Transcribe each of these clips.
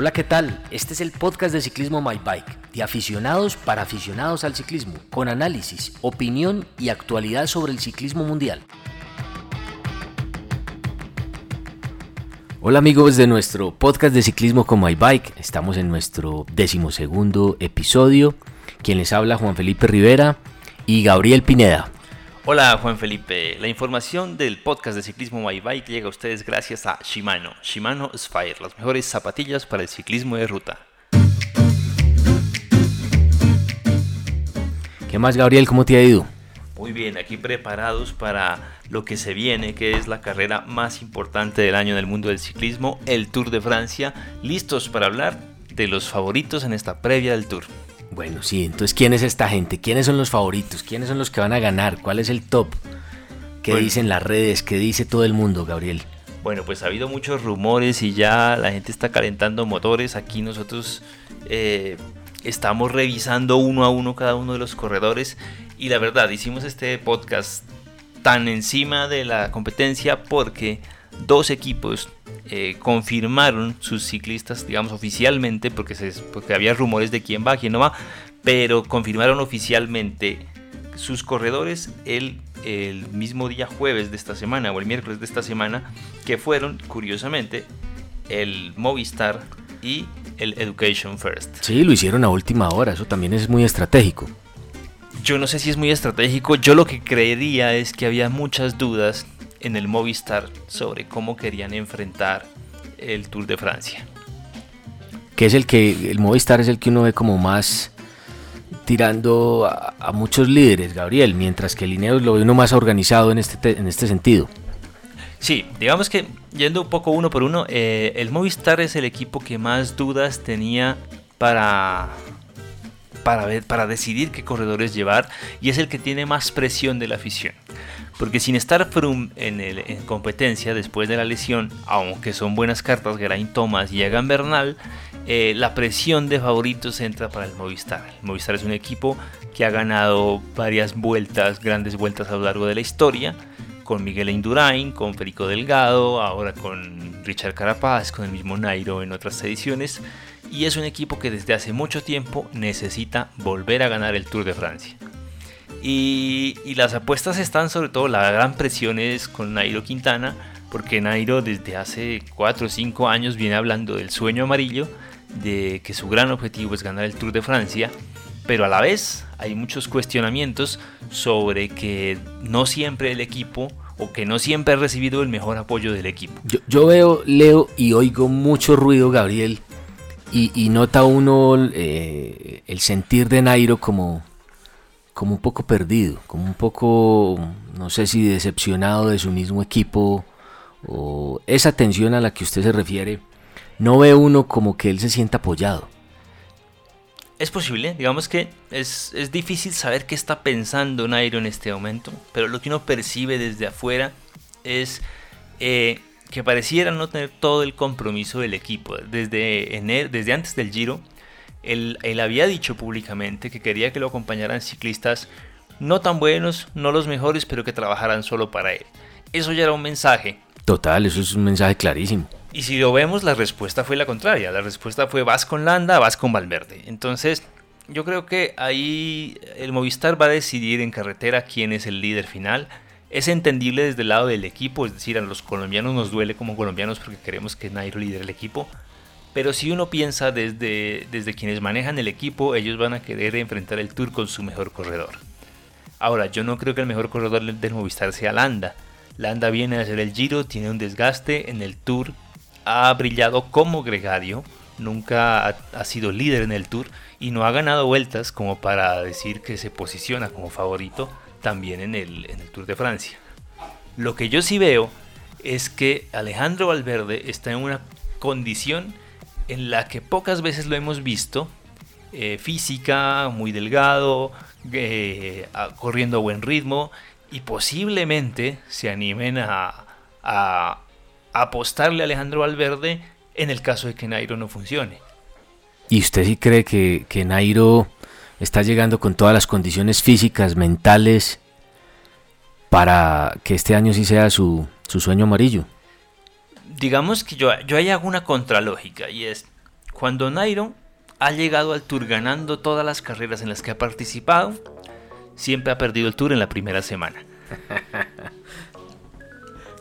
Hola, ¿qué tal? Este es el podcast de Ciclismo My Bike, de aficionados para aficionados al ciclismo, con análisis, opinión y actualidad sobre el ciclismo mundial. Hola amigos de nuestro podcast de ciclismo con My Bike, estamos en nuestro decimosegundo episodio. Quien les habla Juan Felipe Rivera y Gabriel Pineda. Hola Juan Felipe, la información del podcast de ciclismo My Bike llega a ustedes gracias a Shimano, Shimano Spire, las mejores zapatillas para el ciclismo de ruta. ¿Qué más Gabriel? ¿Cómo te ha ido? Muy bien, aquí preparados para lo que se viene, que es la carrera más importante del año en el mundo del ciclismo, el Tour de Francia, listos para hablar de los favoritos en esta previa del Tour. Bueno, sí, entonces ¿quién es esta gente? ¿Quiénes son los favoritos? ¿Quiénes son los que van a ganar? ¿Cuál es el top? ¿Qué dicen las redes? ¿Qué dice todo el mundo, Gabriel? Bueno, pues ha habido muchos rumores y ya la gente está calentando motores. Aquí nosotros eh, estamos revisando uno a uno cada uno de los corredores. Y la verdad, hicimos este podcast tan encima de la competencia porque dos equipos eh, confirmaron sus ciclistas, digamos oficialmente, porque, se, porque había rumores de quién va, quién no va, pero confirmaron oficialmente sus corredores el, el mismo día jueves de esta semana o el miércoles de esta semana, que fueron, curiosamente, el Movistar y el Education First. Sí, lo hicieron a última hora, eso también es muy estratégico. Yo no sé si es muy estratégico, yo lo que creería es que había muchas dudas en el Movistar sobre cómo querían enfrentar el Tour de Francia. Que es el que, el Movistar es el que uno ve como más tirando a, muchos líderes, Gabriel, mientras que el Ineos lo ve uno más organizado en este, en este sentido. Sí, digamos que yendo un poco uno por uno, eh, el Movistar es el equipo que más dudas tenía para, para, ver, para decidir qué corredores llevar y es el que tiene más presión de la afición. Porque sin estar Froome en, en competencia después de la lesión, aunque son buenas cartas Geraint Thomas y Egan Bernal, eh, la presión de favoritos entra para el Movistar. El Movistar es un equipo que ha ganado varias vueltas, grandes vueltas a lo largo de la historia, con Miguel Indurain, con Federico Delgado, ahora con Richard Carapaz, con el mismo Nairo en otras ediciones, y es un equipo que desde hace mucho tiempo necesita volver a ganar el Tour de Francia. Y, las apuestas están sobre todo, la gran presión es con Nairo Quintana, porque Nairo desde hace 4 o 5 años viene hablando del sueño amarillo, de que su gran objetivo es ganar el Tour de Francia, pero a la vez hay muchos cuestionamientos sobre que no siempre el equipo o que no siempre ha recibido el mejor apoyo del equipo. Yo, veo, leo y oigo mucho ruido, Gabriel, y, nota uno eh, el sentir de Nairo como, como un poco perdido, como un poco, no sé si decepcionado de su mismo equipo o esa tensión a la que usted se refiere, no ve uno como que él se sienta apoyado. Es posible, digamos que es, difícil saber qué está pensando Nairo en este momento, pero lo que uno percibe desde afuera es eh, que pareciera no tener todo el compromiso del equipo. Desde, desde antes del Giro, él, había dicho públicamente que quería que lo acompañaran ciclistas no tan buenos, no los mejores, pero que trabajaran solo para él. Eso ya era un mensaje. Total, eso es un mensaje clarísimo. Y si lo vemos, la respuesta fue la contraria. La respuesta fue vas con Landa, vas con Valverde. Entonces, yo creo que ahí el Movistar va a decidir en carretera quién es el líder final. Es entendible desde el lado del equipo, es decir, a los colombianos nos duele como colombianos porque queremos que Nairo lidere el equipo. Pero si uno piensa desde, desde quienes manejan el equipo, ellos van a querer enfrentar el Tour con su mejor corredor. Ahora, yo no creo que el mejor corredor del Movistar sea Landa. Landa viene a hacer el Giro, tiene un desgaste en el Tour, ha brillado como gregario, nunca ha, sido líder en el Tour y no ha ganado vueltas como para decir que se posiciona como favorito también en el, en el Tour de Francia. Lo que yo sí veo es que Alejandro Valverde está en una condición en la que pocas veces lo hemos visto, eh, física, muy delgado, eh, corriendo a buen ritmo, y posiblemente se animen a, apostarle a Alejandro Valverde en el caso de que Nairo no funcione. ¿Y usted sí cree que, Nairo está llegando con todas las condiciones físicas, mentales, para que este año sí sea su sueño amarillo? Digamos que yo, yo ahí hago una contralógica y es, cuando Nairo ha llegado al Tour ganando todas las carreras en las que ha participado, siempre ha perdido el Tour en la primera semana.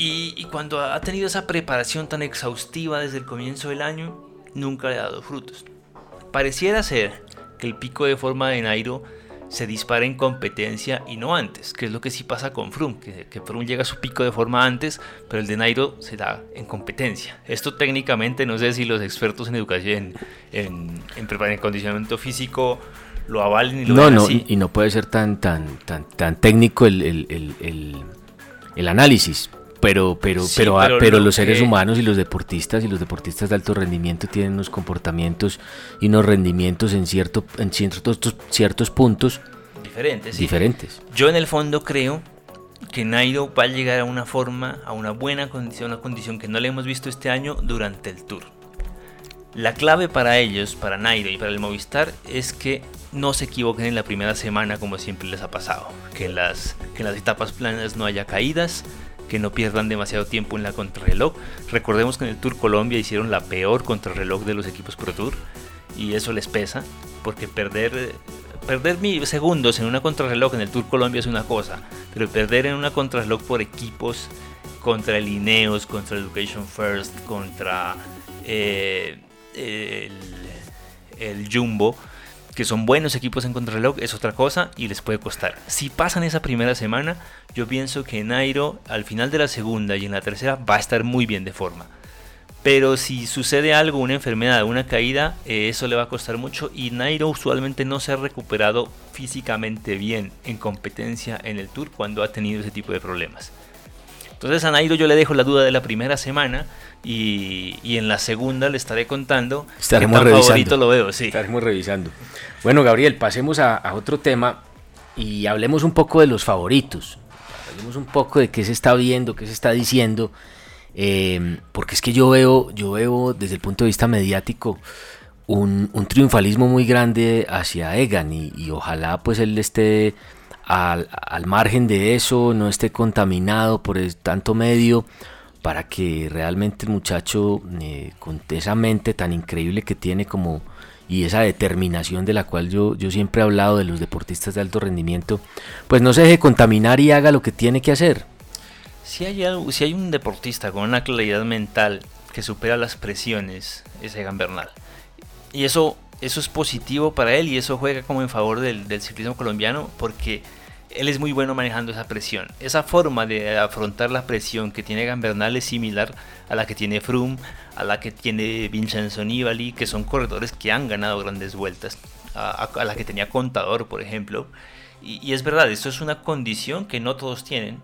Y, y, cuando ha tenido esa preparación tan exhaustiva desde el comienzo del año, nunca le ha dado frutos. Pareciera ser que el pico de forma de Nairo se dispara en competencia y no antes, que es lo que sí pasa con Froome, que, que Froome llega a su pico de forma antes, pero el de Nairo se da en competencia. Esto técnicamente no sé si los expertos en educación, en, en, en condicionamiento físico lo avalen y lo No, no, así. Y, y, no puede ser tan, tan, tan, tan técnico el, el, el, el análisis, pero pero Sí, pero, pero pero lo los seres que- humanos y los deportistas y los deportistas de alto rendimiento tienen unos comportamientos y unos rendimientos en cierto en ciertos ciertos puntos Diferente, sí. diferentes Yo en el fondo creo que Nairo va a llegar a una forma, a una buena condición, una condición que no le hemos visto este año durante el Tour. La clave para ellos, para Nairo y para el Movistar, es que no se equivoquen en la primera semana como siempre les ha pasado. Que en las, que en las etapas planas no haya caídas, que no pierdan demasiado tiempo en la contrarreloj. Recordemos que en el Tour Colombia hicieron la peor contrarreloj de los equipos Pro Tour y eso les pesa, porque perder, perder segundos en una contrarreloj en el Tour Colombia es una cosa, pero perder en una contrarreloj por equipos contra el Ineos, contra Education First, contra eh, el Jumbo, que son buenos equipos en contrarreloj, es otra cosa y les puede costar. Si pasan esa primera semana, yo pienso que Nairo al final de la segunda y en la tercera va a estar muy bien de forma. Pero si sucede algo, una enfermedad, una caída, eh, eso le va a costar mucho y Nairo usualmente no se ha recuperado físicamente bien en competencia en el Tour cuando ha tenido ese tipo de problemas. Entonces a Nairo yo le dejo la duda de la primera semana y, y en la segunda le estaré contando Estaremos qué tan revisando. favorito lo veo, sí. estaremos revisando bueno Gabriel pasemos a, a otro tema y hablemos un poco de los favoritos hablemos un poco de qué se está viendo qué se está diciendo eh, porque es que yo veo yo veo desde el punto de vista mediático un, un triunfalismo muy grande hacia Egan y, y ojalá pues él esté al, margen de eso, no esté contaminado por el tanto medio, para que realmente el muchacho eh, con esa mente tan increíble que tiene como y esa determinación de la cual yo, yo siempre he hablado de los deportistas de alto rendimiento, pues no se deje contaminar y haga lo que tiene que hacer. Si hay, algo- si hay un deportista con una claridad mental que supera las presiones, es Egan Bernal. Y eso, eso es positivo para él y eso juega como en favor del, ciclismo colombiano porque él es muy bueno manejando esa presión. Esa forma de afrontar la presión que tiene Egan Bernal es similar a la que tiene Froome, a la que tiene Vincenzo Nibali, que son corredores que han ganado grandes vueltas, a, la que tenía Contador, por ejemplo. Y, y es verdad, esto es una condición que no todos tienen,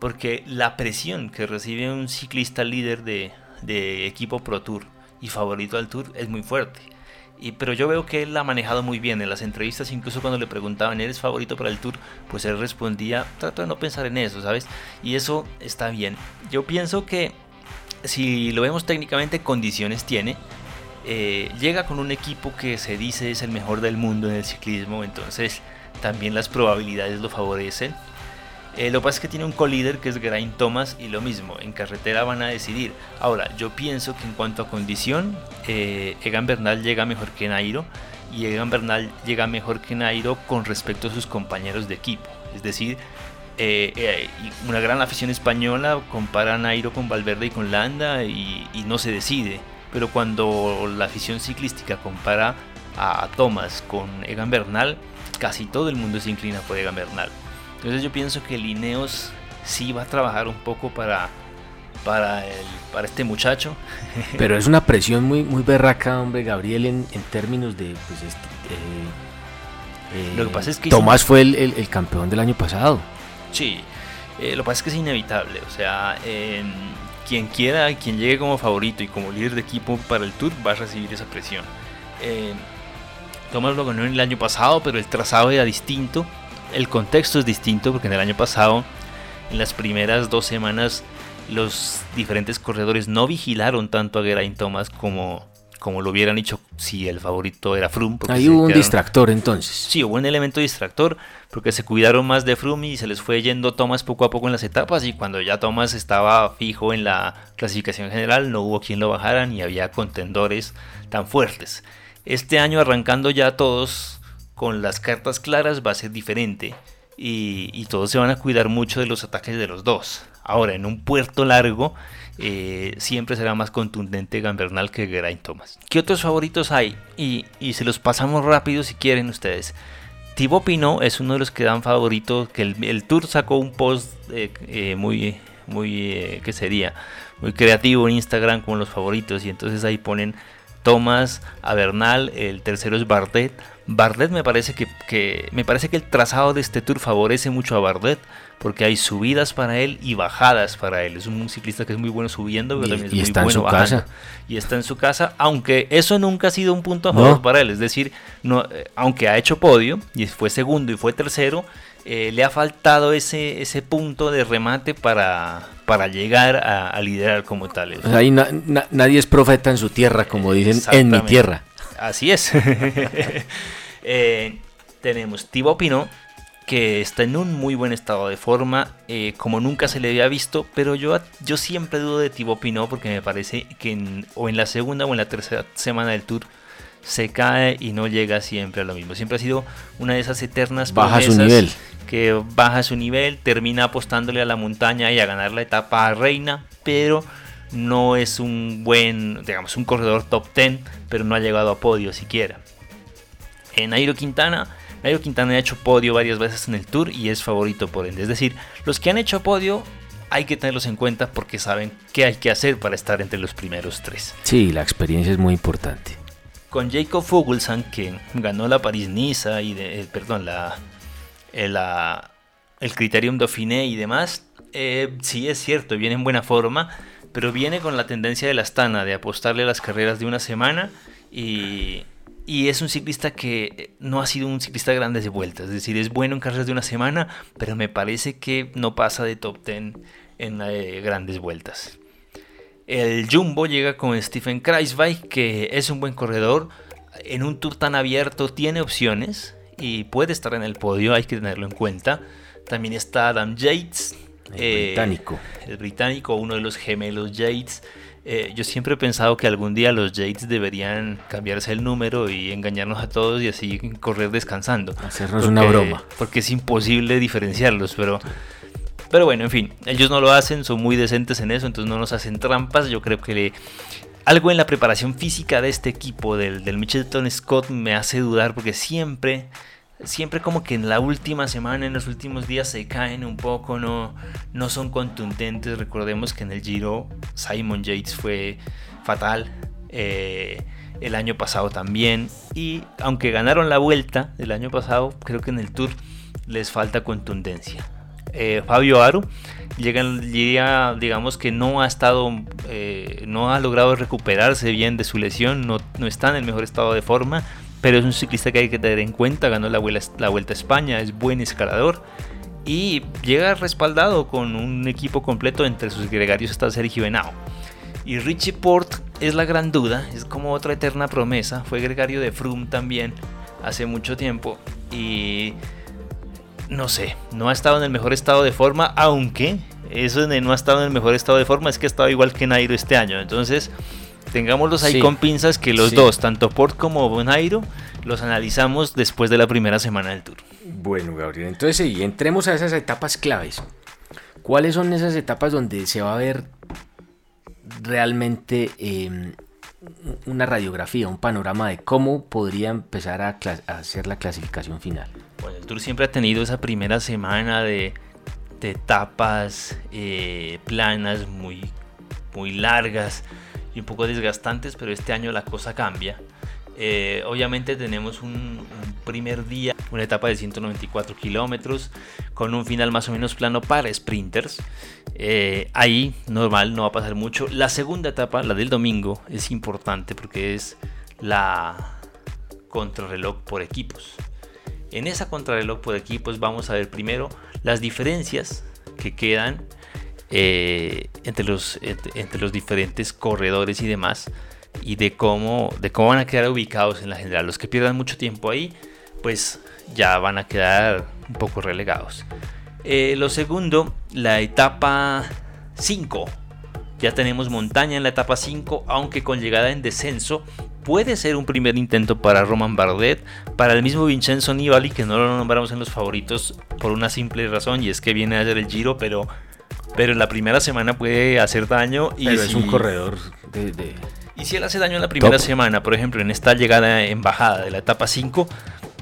porque la presión que recibe un ciclista líder de, de equipo Pro Tour y favorito al Tour es muy fuerte. Y, pero yo veo que él la ha manejado muy bien en las entrevistas, incluso cuando le preguntaban, ¿eres favorito para el Tour? Pues él respondía, trato de no pensar en eso, ¿sabes? Y eso está bien. Yo pienso que si lo vemos técnicamente, condiciones tiene. Eh, llega con un equipo que se dice es el mejor del mundo en el ciclismo, entonces también las probabilidades lo favorecen. Eh, lo que pasa es que tiene un colíder que es Geraint Thomas y lo mismo, en carretera van a decidir. Ahora, yo pienso que en cuanto a condición, eh, Egan Bernal llega mejor que Nairo y Egan Bernal llega mejor que Nairo con respecto a sus compañeros de equipo. Es decir, eh, una gran afición española compara a Nairo con Valverde y con Landa y, y no se decide. Pero cuando la afición ciclística compara a Thomas con Egan Bernal, casi todo el mundo se inclina por Egan Bernal. Entonces yo pienso que Lineos sí va a trabajar un poco para, para, el, para este muchacho. Pero es una presión muy, muy berraca, hombre, Gabriel, en, en términos de... Pues, este, eh, Lo que pasa es que- Tomás fue el, el- el campeón del año pasado. Sí, eh, lo que pasa es que es inevitable. O sea, eh, quien quiera, quien llegue como favorito y como líder de equipo para el Tour va a recibir esa presión. Eh, Thomas lo ganó el año pasado, pero el trazado era distinto. El contexto es distinto porque en el año pasado, en las primeras dos semanas, los diferentes corredores no vigilaron tanto a Geraint Thomas como, como lo hubieran hecho si el favorito era Froome. Ahí hubo un distractor entonces. Sí, hubo un elemento distractor porque se cuidaron más de Froome y se les fue yendo Thomas poco a poco en las etapas y cuando ya Thomas estaba fijo en la clasificación general no hubo quien lo bajara ni había contendores tan fuertes. Este año arrancando ya todos con las cartas claras va a ser diferente y, todos se van a cuidar mucho de los ataques de los dos. Ahora, en un puerto largo, eh, siempre será más contundente Gambernal que Geraint Thomas. ¿Qué otros favoritos hay? Y, se los pasamos rápido si quieren ustedes. Thibaut Pinot es uno de los que dan favoritos, que el, Tour sacó un post eh, eh, muy, muy, ¿qué sería? Muy creativo en Instagram con los favoritos y entonces ahí ponen Thomas, Bernal, el tercero es Bardet. Bardet me parece que, me parece que el trazado de este tour favorece mucho a Bardet porque hay subidas para él y bajadas para él. Es un ciclista que es muy bueno subiendo, pero también es muy está bueno en su casa. Y está en su casa, aunque eso nunca ha sido un punto a favor para él. Es decir, no, eh, aunque ha hecho podio y fue segundo y fue tercero, eh, le ha faltado ese, ese punto de remate para, para llegar a, liderar como tal. ahí nadie es profeta en su tierra, como dicen en mi tierra. Así es. Eh, tenemos Thibaut Pinot, que está en un muy buen estado de forma, eh, como nunca se le había visto, pero yo, yo siempre dudo de Thibaut Pinot porque me parece que o en la segunda o en la tercera semana del Tour se cae y no llega siempre a lo mismo. Siempre ha sido una de esas eternas baja su nivel. que baja su nivel, termina apostándole a la montaña y a ganar la etapa a reina, pero no es un buen, digamos, un corredor top 10, pero no ha llegado a podio siquiera. En Nairo Quintana, Nairo Quintana ha hecho podio varias veces en el Tour y es favorito por ende. Es decir, los que han hecho podio hay que tenerlos en cuenta porque saben qué hay que hacer para estar entre los primeros tres. Sí, la experiencia es muy importante con Jacob Fuglsang, que ganó la París-Niza y de, eh, perdón, la, el, eh, el Criterium Dauphiné y demás, eh, sí es cierto, viene en buena forma, pero viene con la tendencia de la Astana de apostarle a las carreras de una semana y, y es un ciclista que no ha sido un ciclista de grandes vueltas, es decir, es bueno en carreras de una semana, pero me parece que no pasa de top 10 en grandes vueltas. El Jumbo llega con Stephen Kreisweig, que es un buen corredor. En un tour tan abierto tiene opciones y puede estar en el podio, hay que tenerlo en cuenta. También está Adam Yates. El eh, británico. El británico, uno de los gemelos Yates. Eh, yo siempre he pensado que algún día los Yates deberían cambiarse el número y engañarnos a todos y así correr descansando. Hacernos una broma. Porque es imposible diferenciarlos, pero pero bueno, en fin, ellos no lo hacen, son muy decentes en eso, entonces no nos hacen trampas. Yo creo que algo en la preparación física de este equipo, del, del Mitchelton Scott, me hace dudar porque siempre, siempre como que en la última semana, en los últimos días se caen un poco, no, no son contundentes. Recordemos que en el Giro Simon Yates fue fatal. Eh, el año pasado también. Y aunque ganaron la vuelta del año pasado, creo que en el Tour les falta contundencia. Eh, Fabio Aru llega, día, digamos que no ha estado, eh, no ha logrado recuperarse bien de su lesión, no, no, está en el mejor estado de forma, pero es un ciclista que hay que tener en cuenta, ganó la, Vuelta a España, es buen escalador y llega respaldado con un equipo completo, entre sus gregarios está Sergio Henao. Y Richie Port es la gran duda, es como otra eterna promesa, fue gregario de Froome también hace mucho tiempo y no sé, no ha estado en el mejor estado de forma, aunque eso de no ha estado en el mejor estado de forma es que ha estado igual que Nairo este año. Entonces, tengámoslos ahí con pinzas que los dos, tanto Port como Nairo, los analizamos después de la primera semana del Tour. Bueno, Gabriel, entonces sí, entremos a esas etapas claves. ¿Cuáles son esas etapas donde se va a ver realmente em, una radiografía, un panorama de cómo podría empezar a, hacer la clasificación final? Bueno, el Tour siempre ha tenido esa primera semana de, etapas eh, planas muy, muy largas y un poco desgastantes, pero este año la cosa cambia. Eh, obviamente tenemos un, primer día, una etapa de 194 kilómetros con un final más o menos plano para sprinters. Eh, ahí normal, no va a pasar mucho. La segunda etapa, la del domingo, es importante porque es la contrarreloj por equipos. En esa contrarreloj por equipos vamos a ver primero las diferencias que quedan eh, entre, los, entre los diferentes corredores y demás y de cómo, de cómo van a quedar ubicados en la general. Los que pierdan mucho tiempo ahí, pues ya van a quedar un poco relegados. Eh, lo segundo, la etapa 5. Ya tenemos montaña en la etapa 5, aunque con llegada en descenso. Puede ser un primer intento para Roman Bardet, para el mismo Vincenzo Nibali, que no lo nombramos en los favoritos por una simple razón, y es que viene a hacer el giro, pero, pero en la primera semana puede hacer daño. Y es un corredor de, Y si él hace daño en la primera semana, por ejemplo, en esta llegada en bajada de la etapa 5,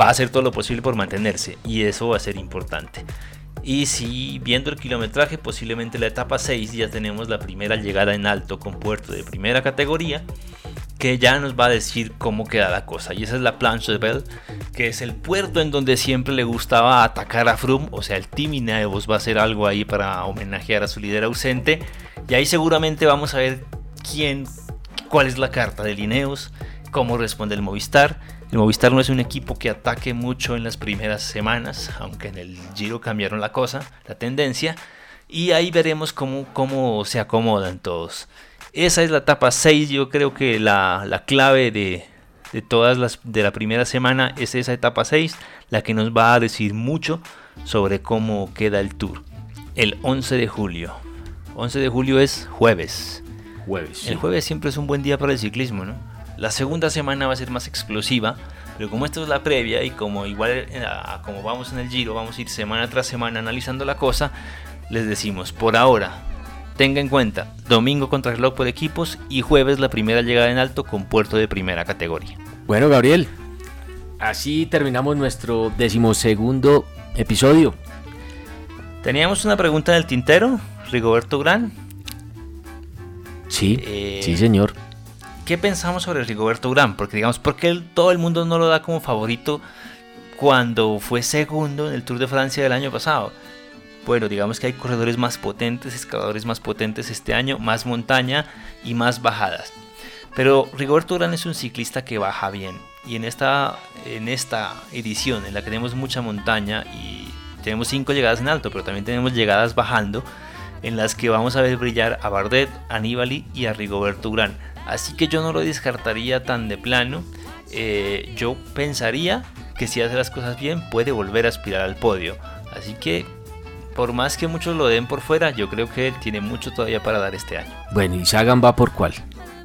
va a hacer todo lo posible por mantenerse, y eso va a ser importante. Y si viendo el kilometraje, posiblemente la etapa 6 ya tenemos la primera llegada en alto con puerto de primera categoría, que ya nos va a decir cómo queda la cosa. Y esa es la Planche de Bell, que es el puerto en donde siempre le gustaba atacar a Froome, o sea, el Team Ineos va a hacer algo ahí para homenajear a su líder ausente. Y ahí seguramente vamos a ver quién, cuál es la carta del Ineos, cómo responde el Movistar el Movistar no es un equipo que ataque mucho en las primeras semanas, aunque en el Giro cambiaron la cosa, la tendencia, y ahí veremos cómo, cómo se acomodan todos. Esa es la etapa 6, yo creo que la, clave de, de, todas las de la primera semana es esa etapa 6, la que nos va a decir mucho sobre cómo queda el tour. El 11 de julio. 11 de julio es jueves. Jueves. El jueves siempre es un buen día para el ciclismo, ¿no? La segunda semana va a ser más explosiva, pero como esto es la previa y como igual eh, como vamos en el giro, vamos a ir semana tras semana analizando la cosa, les decimos, por ahora, tenga en cuenta, domingo contra reloj por equipos y jueves la primera llegada en alto con puerto de primera categoría. Bueno, Gabriel, así terminamos nuestro decimosegundo episodio. Teníamos una pregunta del tintero, Rigoberto Gran. Sí, eh, sí, señor. ¿qué pensamos sobre Rigoberto Urán? Porque digamos, ¿por qué todo el mundo no lo da como favorito cuando fue segundo en el Tour de Francia del año pasado? Bueno, digamos que hay corredores más potentes, escaladores más potentes este año, más montaña y más bajadas. Pero Rigoberto Urán es un ciclista que baja bien. Y en esta, en esta edición en la que tenemos mucha montaña y tenemos cinco llegadas en alto, pero también tenemos llegadas bajando, en las que vamos a ver brillar a Bardet, a y a Rigoberto Urán. Así que yo no lo descartaría tan de plano. Eh, yo pensaría que si hace las cosas bien puede volver a aspirar al podio. Así que por más que muchos lo den por fuera, yo creo que él tiene mucho todavía para dar este año. Bueno, ¿y Sagan va por cuál?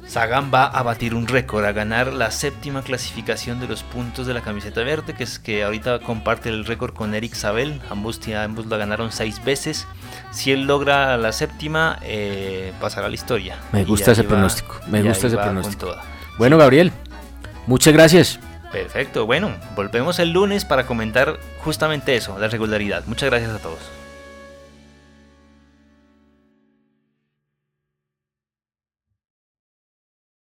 Sagan va a batir un récord, a ganar la séptima clasificación de los puntos de la camiseta verde, que es que ahorita comparte el récord con Eric Sabel. Ambos, ambos la ganaron seis veces. Si él logra la séptima, eh, pasará a la historia. Me gusta ese pronóstico. Me gusta ese pronóstico. Bueno, Gabriel, muchas gracias. Perfecto. Bueno, volvemos el lunes para comentar justamente eso, la regularidad. Muchas gracias a todos.